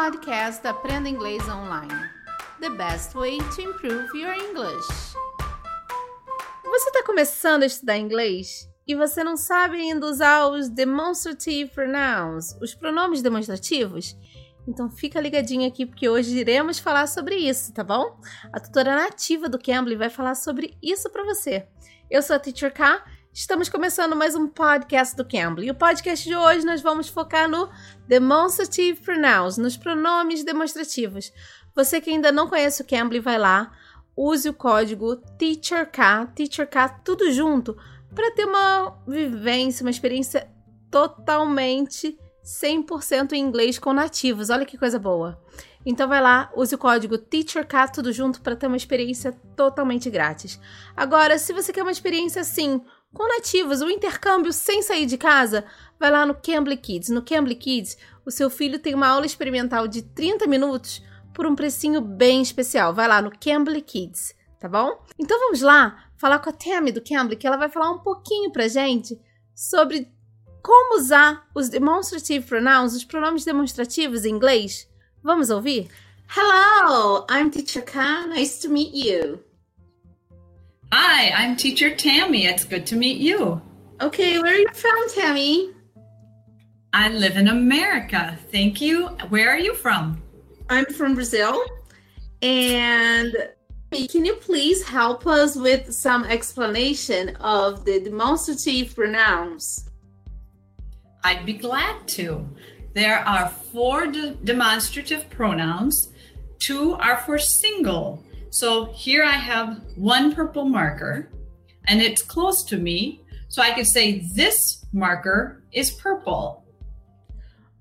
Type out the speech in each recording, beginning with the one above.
podcast Aprenda Inglês Online. The best way to improve your English. Você está começando a estudar inglês e você não sabe ainda usar os demonstrative pronouns, os pronomes demonstrativos? Então fica ligadinho aqui porque hoje iremos falar sobre isso, tá bom? A tutora nativa do Cambly vai falar sobre isso para você. Eu sou a Teacher K Estamos começando mais um podcast do Cambly. E o podcast de hoje nós vamos focar no demonstrative pronouns, nos pronomes demonstrativos. Você que ainda não conhece o Cambly, vai lá, use o código TEACHERK, TEACHERK tudo junto, para ter uma vivência, uma experiência totalmente 100% em inglês com nativos. Olha que coisa boa. Então vai lá, use o código TEACHERK tudo junto para ter uma experiência totalmente grátis. Agora, se você quer uma experiência assim, com nativos, o intercâmbio sem sair de casa, vai lá no Cambly Kids. No Cambly Kids, o seu filho tem uma aula experimental de 30 minutos por um precinho bem especial. Vai lá no Cambly Kids, tá bom? Então vamos lá falar com a Tammy do Cambly, que ela vai falar um pouquinho pra gente sobre como usar os demonstrative pronouns, os pronomes demonstrativos em inglês. Vamos ouvir? Hello, I'm Teacher K. Nice to meet you. Hi, I'm teacher Tammy. It's good to meet you. Okay, where are you from, Tammy? I live in America. Thank you. Where are you from? I'm from Brazil. And can you please help us with some explanation of the demonstrative pronouns? I'd be glad to. There are four de- demonstrative pronouns. Two are for single so here I have one purple marker and it's close to me. So I can say this marker is purple.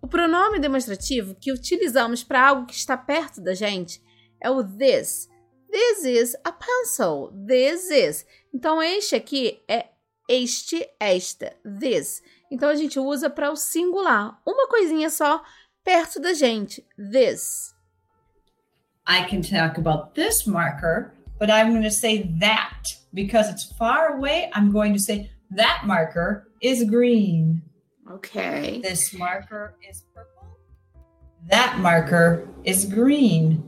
O pronome demonstrativo que utilizamos para algo que está perto da gente é o this. This is a pencil. This is. Então este aqui é este, esta, this. Então a gente usa para o singular, uma coisinha só perto da gente. This. I can talk about this marker, but I'm going to say that because it's far away. I'm going to say that marker is green. Okay. This marker is purple. That marker is green.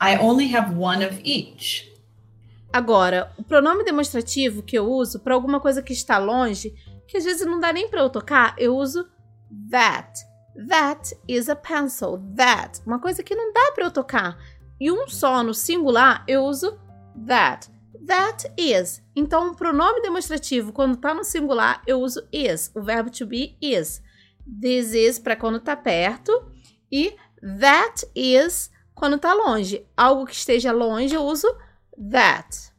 I only have one of each. Agora, o pronome demonstrativo que eu uso para alguma coisa que está longe, que às vezes não dá nem para eu tocar, eu uso that. That is a pencil. That. Uma coisa que não dá para eu tocar e um só no singular, eu uso that. That is. Então, o pronome demonstrativo, quando está no singular, eu uso is. O verbo to be is. This is para quando está perto. E that is quando está longe. Algo que esteja longe, eu uso that.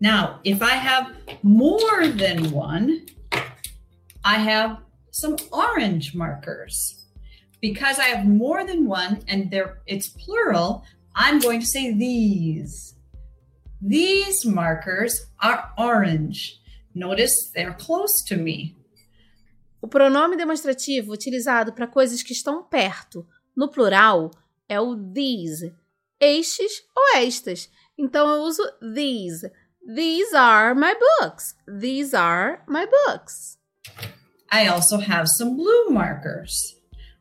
Now, if I have more than one, I have some orange markers. Because I have more than one and there it's plural, I'm going to say these. These markers are orange. Notice they're close to me. O pronome demonstrativo utilizado para coisas que estão perto, no plural, é o these. Estes ou estas. Então eu uso these. These are my books. These are my books. I also have some blue markers.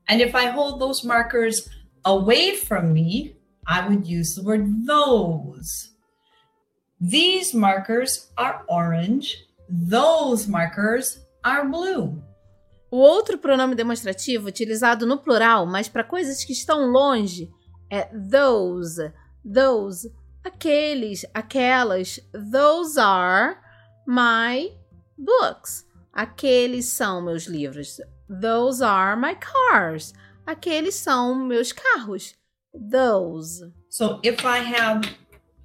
And if I hold those markers away from me, I would use the word those. These markers are orange. Those markers are blue. O outro pronome demonstrativo utilizado no plural, mas para coisas que estão longe, é those. Those. Aqueles, aquelas. Those are my books. Aqueles são meus livros. Those are my cars. Aqueles são meus carros. Those. So if I have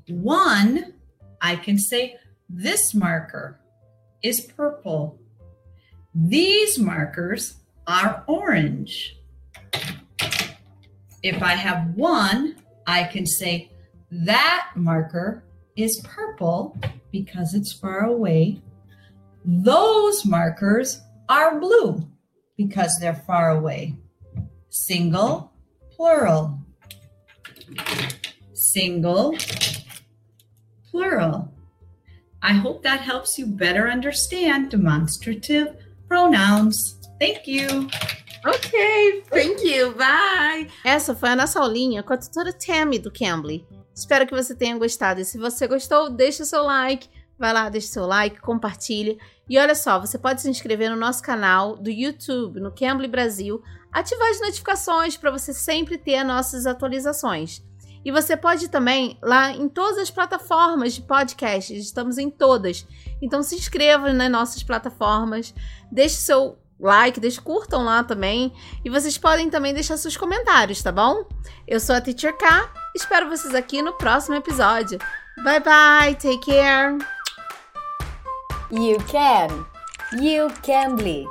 one, I can say this marker is purple. These markers are orange. If I have one, I can say that marker is purple because it's far away. Those markers are blue because they're far away. Single, plural single, plural. I hope that helps you better understand demonstrative pronouns. Thank you. Ok, thank you. Bye. Essa foi a nossa aulinha com a tutora Tammy do Cambly. Espero que você tenha gostado. E se você gostou, deixa seu like. Vai lá, deixa o seu like, compartilha. E olha só, você pode se inscrever no nosso canal do YouTube, no Cambly Brasil, ativar as notificações para você sempre ter as nossas atualizações. E você pode também lá em todas as plataformas de podcast, estamos em todas. Então se inscreva nas nossas plataformas, deixe seu like, deixe curtam lá também. E vocês podem também deixar seus comentários, tá bom? Eu sou a Teacher K, espero vocês aqui no próximo episódio. Bye bye, take care. You can. You can be.